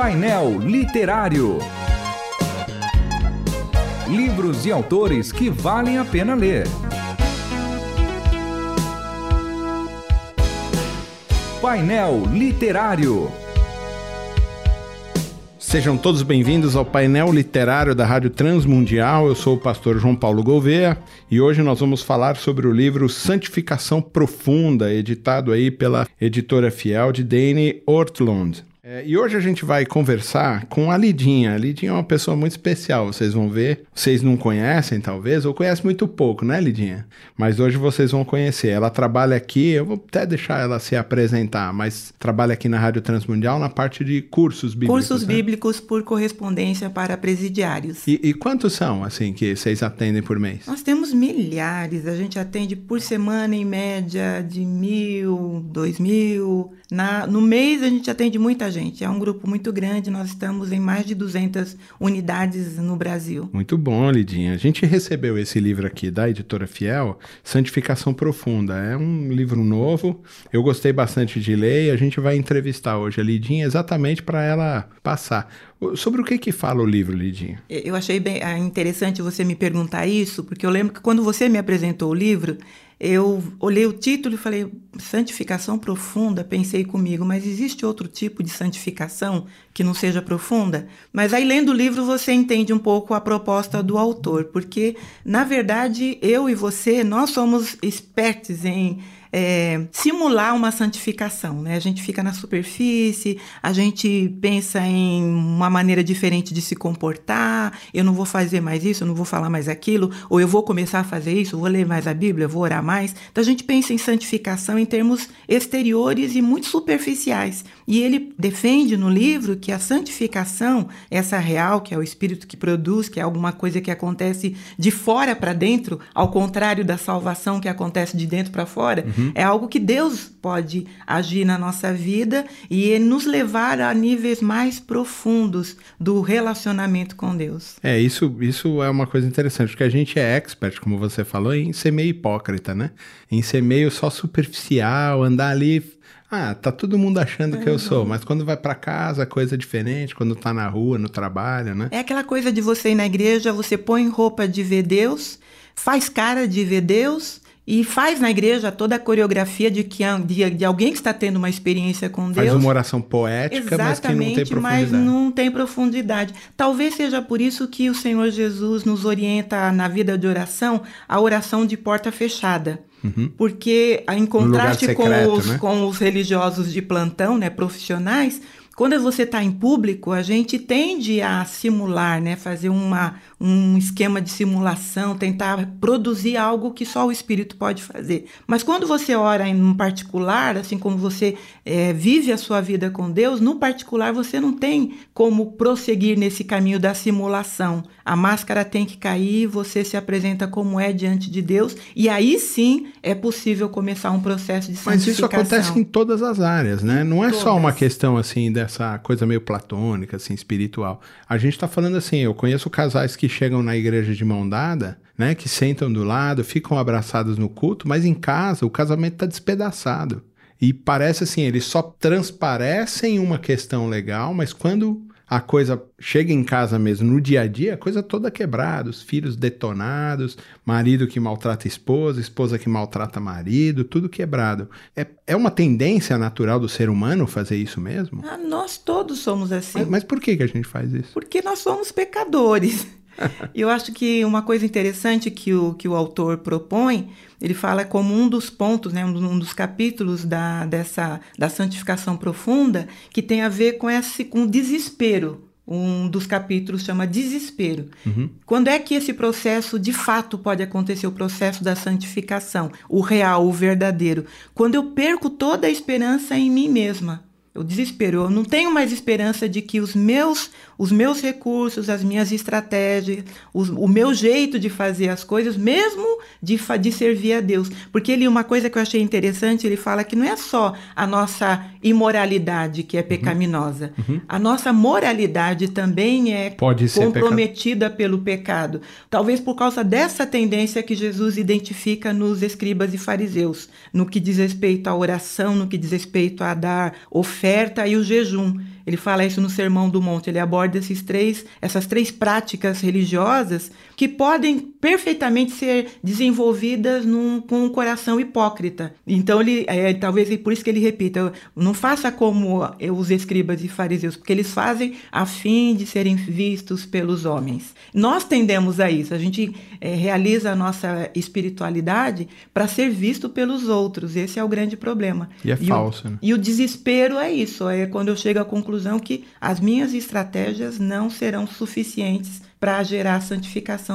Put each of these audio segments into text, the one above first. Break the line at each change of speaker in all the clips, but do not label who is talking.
Painel Literário. Livros e autores que valem a pena ler. Painel Literário.
Sejam todos bem-vindos ao painel literário da Rádio Transmundial. Eu sou o pastor João Paulo Gouveia e hoje nós vamos falar sobre o livro Santificação Profunda, editado aí pela editora fiel de Dane Ortlund. É, e hoje a gente vai conversar com a Lidinha. A Lidinha é uma pessoa muito especial, vocês vão ver. Vocês não conhecem, talvez, ou conhecem muito pouco, né, Lidinha? Mas hoje vocês vão conhecer. Ela trabalha aqui, eu vou até deixar ela se apresentar, mas trabalha aqui na Rádio Transmundial na parte de cursos bíblicos.
Cursos
né?
bíblicos por correspondência para presidiários.
E, e quantos são, assim, que vocês atendem por mês?
Nós temos milhares, a gente atende por semana em média de mil, dois mil. Na, no mês a gente atende muita gente, é um grupo muito grande, nós estamos em mais de 200 unidades no Brasil.
Muito bom, Lidinha. A gente recebeu esse livro aqui da editora Fiel, Santificação Profunda. É um livro novo, eu gostei bastante de ler e a gente vai entrevistar hoje a Lidinha exatamente para ela passar. Sobre o que que fala o livro, Lidinha?
Eu achei bem ah, interessante você me perguntar isso, porque eu lembro que quando você me apresentou o livro, eu olhei o título e falei, santificação profunda, pensei comigo, mas existe outro tipo de santificação que não seja profunda? Mas aí, lendo o livro, você entende um pouco a proposta do autor, porque, na verdade, eu e você, nós somos expertos em é, simular uma santificação. Né? A gente fica na superfície, a gente pensa em uma maneira diferente de se comportar. Eu não vou fazer mais isso, eu não vou falar mais aquilo, ou eu vou começar a fazer isso, vou ler mais a Bíblia, vou orar mais. Então a gente pensa em santificação em termos exteriores e muito superficiais. E ele defende no livro que a santificação, essa real, que é o Espírito que produz, que é alguma coisa que acontece de fora para dentro, ao contrário da salvação que acontece de dentro para fora. Uhum. É algo que Deus pode agir na nossa vida e nos levar a níveis mais profundos do relacionamento com Deus.
É, isso, isso é uma coisa interessante, porque a gente é expert, como você falou, em ser meio hipócrita, né? Em ser meio só superficial, andar ali ah, tá todo mundo achando é, que eu sou, mas quando vai para casa, coisa é diferente, quando tá na rua, no trabalho, né?
É aquela coisa de você ir na igreja, você põe roupa de ver Deus, faz cara de ver Deus, e faz na igreja toda a coreografia de que de, de alguém que está tendo uma experiência com Deus.
Faz uma oração poética, mas que não tem profundidade.
mas não tem profundidade. Talvez seja por isso que o Senhor Jesus nos orienta na vida de oração a oração de porta fechada. Uhum. Porque, em contraste secreto, com, os, né? com os religiosos de plantão, né, profissionais, quando você está em público, a gente tende a simular, né? fazer uma, um esquema de simulação, tentar produzir algo que só o espírito pode fazer. Mas quando você ora em um particular, assim como você é, vive a sua vida com Deus, no particular você não tem como prosseguir nesse caminho da simulação. A máscara tem que cair, você se apresenta como é diante de Deus, e aí sim é possível começar um processo de santificação.
Mas isso acontece em todas as áreas, né? Não é todas. só uma questão assim da essa coisa meio platônica, assim, espiritual. A gente está falando assim, eu conheço casais que chegam na igreja de mão dada, né, que sentam do lado, ficam abraçados no culto, mas em casa o casamento está despedaçado. E parece assim, eles só transparecem uma questão legal, mas quando a coisa chega em casa mesmo, no dia a dia, a coisa toda quebrada, os filhos detonados, marido que maltrata esposa, esposa que maltrata marido, tudo quebrado. É, é uma tendência natural do ser humano fazer isso mesmo?
Ah, nós todos somos assim.
Mas, mas por que, que a gente faz isso?
Porque nós somos pecadores. Eu acho que uma coisa interessante que o, que o autor propõe, ele fala como um dos pontos, né, um dos capítulos da, dessa, da santificação profunda, que tem a ver com esse com desespero. Um dos capítulos chama Desespero. Uhum. Quando é que esse processo de fato pode acontecer, o processo da santificação, o real, o verdadeiro? Quando eu perco toda a esperança em mim mesma o desespero. Eu não tenho mais esperança de que os meus, os meus recursos, as minhas estratégias, os, o meu jeito de fazer as coisas, mesmo de, de servir a Deus. Porque ele, uma coisa que eu achei interessante, ele fala que não é só a nossa imoralidade que é uhum. pecaminosa. Uhum. A nossa moralidade também é comprometida pelo pecado. Talvez por causa dessa tendência que Jesus identifica nos escribas e fariseus, no que diz respeito à oração, no que diz respeito a dar oferta oferta e o jejum. Ele fala isso no Sermão do Monte. Ele aborda esses três, essas três práticas religiosas que podem perfeitamente ser desenvolvidas num, com um coração hipócrita. Então ele, é, talvez por isso que ele repita: não faça como os escribas e fariseus, porque eles fazem a fim de serem vistos pelos homens. Nós tendemos a isso. A gente é, realiza a nossa espiritualidade para ser visto pelos outros. Esse é o grande problema.
E é
e
falso.
O,
né?
E o desespero é isso. É quando eu chego à conclusão que as minhas estratégias não serão suficientes para gerar a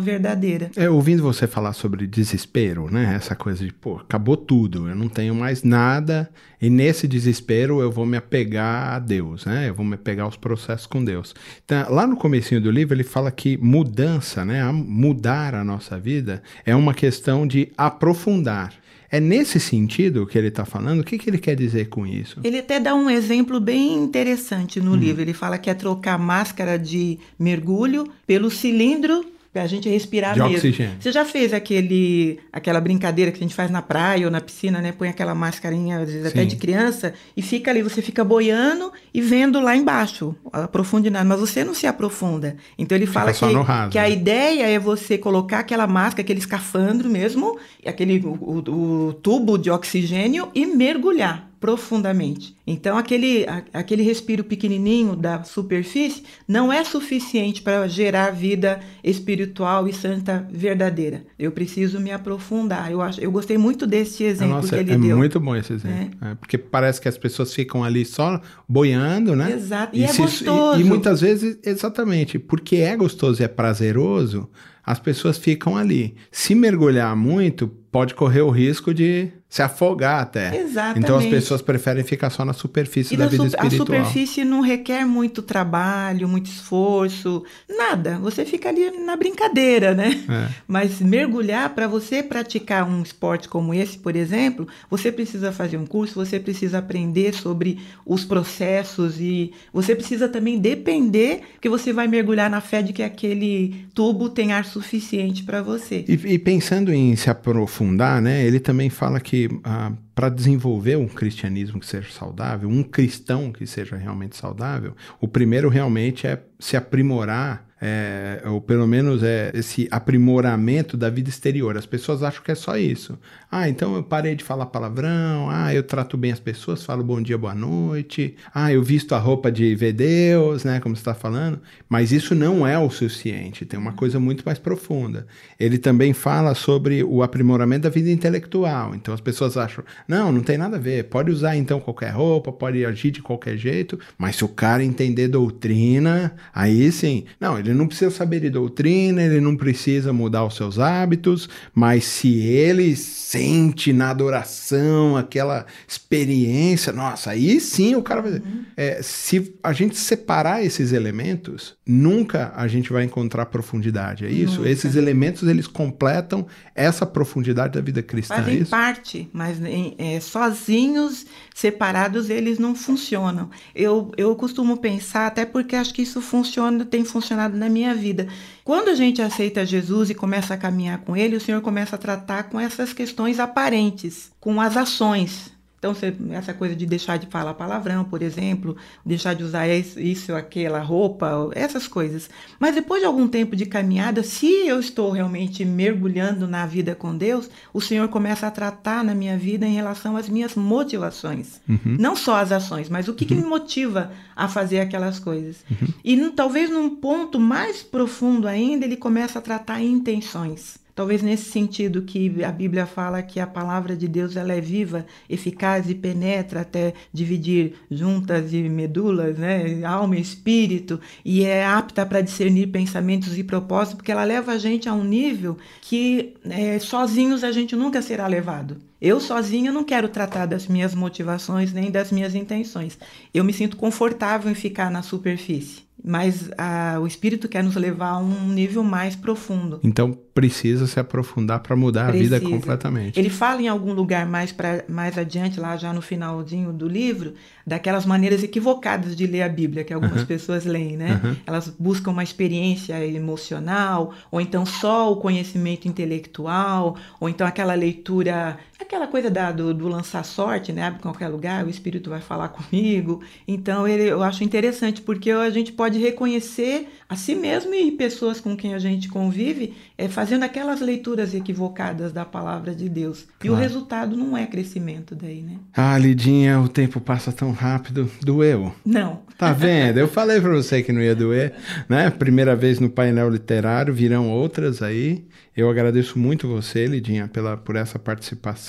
verdadeira.
É, ouvindo você falar sobre desespero, né? Essa coisa de, pô, acabou tudo, eu não tenho mais nada, e nesse desespero eu vou me apegar a Deus, né? Eu vou me apegar aos processos com Deus. Então, lá no comecinho do livro ele fala que mudança, né? Mudar a nossa vida é uma questão de aprofundar. É nesse sentido que ele está falando? O que, que ele quer dizer com isso?
Ele até dá um exemplo bem interessante no hum. livro. Ele fala que é trocar a máscara de mergulho pelo cilindro a gente respirar
de
mesmo.
Oxigênio.
Você já fez aquele, aquela brincadeira que a gente faz na praia ou na piscina, né? Põe aquela mascarinha, às vezes Sim. até de criança, e fica ali, você fica boiando e vendo lá embaixo a profundidade, mas você não se aprofunda. Então ele fala que, que a né? ideia é você colocar aquela máscara, aquele escafandro mesmo, aquele o, o tubo de oxigênio e mergulhar profundamente. Então, aquele, a, aquele respiro pequenininho da superfície não é suficiente para gerar vida espiritual e santa verdadeira. Eu preciso me aprofundar. Eu, acho, eu gostei muito desse exemplo
Nossa,
que ele
é
deu.
É muito bom esse exemplo. É. É, porque parece que as pessoas ficam ali só boiando, né?
Exato. E, e é se, gostoso.
E, e muitas vezes, exatamente, porque é gostoso e é prazeroso, as pessoas ficam ali. Se mergulhar muito, pode correr o risco de se afogar até.
Exatamente.
Então as pessoas preferem ficar só na superfície e da vida espiritual.
A superfície não requer muito trabalho, muito esforço, nada. Você fica ali na brincadeira, né? É. Mas mergulhar, para você praticar um esporte como esse, por exemplo, você precisa fazer um curso, você precisa aprender sobre os processos e você precisa também depender que você vai mergulhar na fé de que aquele tubo tem ar suficiente para você.
E, e pensando em se aprofundar, né? Ele também fala que ah, para desenvolver um cristianismo que seja saudável, um cristão que seja realmente saudável, o primeiro realmente é se aprimorar é, ou pelo menos é esse aprimoramento da vida exterior. As pessoas acham que é só isso. Ah, então eu parei de falar palavrão. Ah, eu trato bem as pessoas, falo bom dia, boa noite. Ah, eu visto a roupa de ver Deus, né? Como você está falando. Mas isso não é o suficiente. Tem uma coisa muito mais profunda. Ele também fala sobre o aprimoramento da vida intelectual. Então as pessoas acham, não, não tem nada a ver. Pode usar então qualquer roupa, pode agir de qualquer jeito. Mas se o cara entender doutrina, aí sim. Não, ele não precisa saber de doutrina, ele não precisa mudar os seus hábitos, mas se ele sente na adoração aquela experiência, nossa, aí sim o cara vai dizer. Uhum. É, se a gente separar esses elementos, nunca a gente vai encontrar profundidade, é isso? Nunca. Esses elementos eles completam essa profundidade da vida cristã.
Fazem
é
parte, mas é, sozinhos, separados, eles não funcionam. Eu, eu costumo pensar, até porque acho que isso funciona, tem funcionado na minha vida. Quando a gente aceita Jesus e começa a caminhar com Ele, o Senhor começa a tratar com essas questões aparentes, com as ações. Então, essa coisa de deixar de falar palavrão, por exemplo, deixar de usar isso, aquela roupa, essas coisas. Mas depois de algum tempo de caminhada, se eu estou realmente mergulhando na vida com Deus, o Senhor começa a tratar na minha vida em relação às minhas motivações. Uhum. Não só as ações, mas o que, uhum. que me motiva a fazer aquelas coisas. Uhum. E talvez num ponto mais profundo ainda, ele começa a tratar intenções. Talvez nesse sentido que a Bíblia fala que a palavra de Deus ela é viva, eficaz e penetra até dividir juntas e medulas, né, alma e espírito, e é apta para discernir pensamentos e propósitos, porque ela leva a gente a um nível que é, sozinhos a gente nunca será levado. Eu sozinha não quero tratar das minhas motivações nem das minhas intenções. Eu me sinto confortável em ficar na superfície mas a, o Espírito quer nos levar a um nível mais profundo.
Então precisa se aprofundar para mudar precisa. a vida completamente.
Ele fala em algum lugar mais para mais adiante, lá já no finalzinho do livro, daquelas maneiras equivocadas de ler a Bíblia que algumas pessoas leem, né? Elas buscam uma experiência emocional, ou então só o conhecimento intelectual, ou então aquela leitura aquela coisa da, do, do, lançar sorte, né? Abre qualquer lugar, o Espírito vai falar comigo. Então, ele, eu acho interessante, porque a gente pode reconhecer a si mesmo e pessoas com quem a gente convive é, fazendo aquelas leituras equivocadas da palavra de Deus. Claro. E o resultado não é crescimento daí, né?
Ah, Lidinha, o tempo passa tão rápido. Doeu?
Não.
Tá vendo? Eu falei para você que não ia doer, né? Primeira vez no painel literário, virão outras aí. Eu agradeço muito você, Lidinha, pela, por essa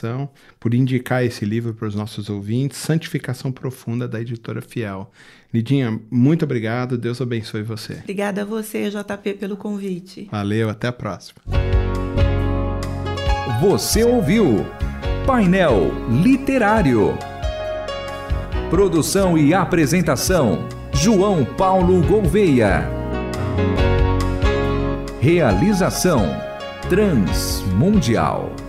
participação, por indicar esse livro para os nossos ouvintes, Santificação Profunda, da editora Fiel. Lidinha, muito obrigado, Deus abençoe você.
Obrigada a você, JP, pelo convite.
Valeu, até a próxima.
Você ouviu Painel Literário. Produção e apresentação: João Paulo Gouveia. Realização Transmundial.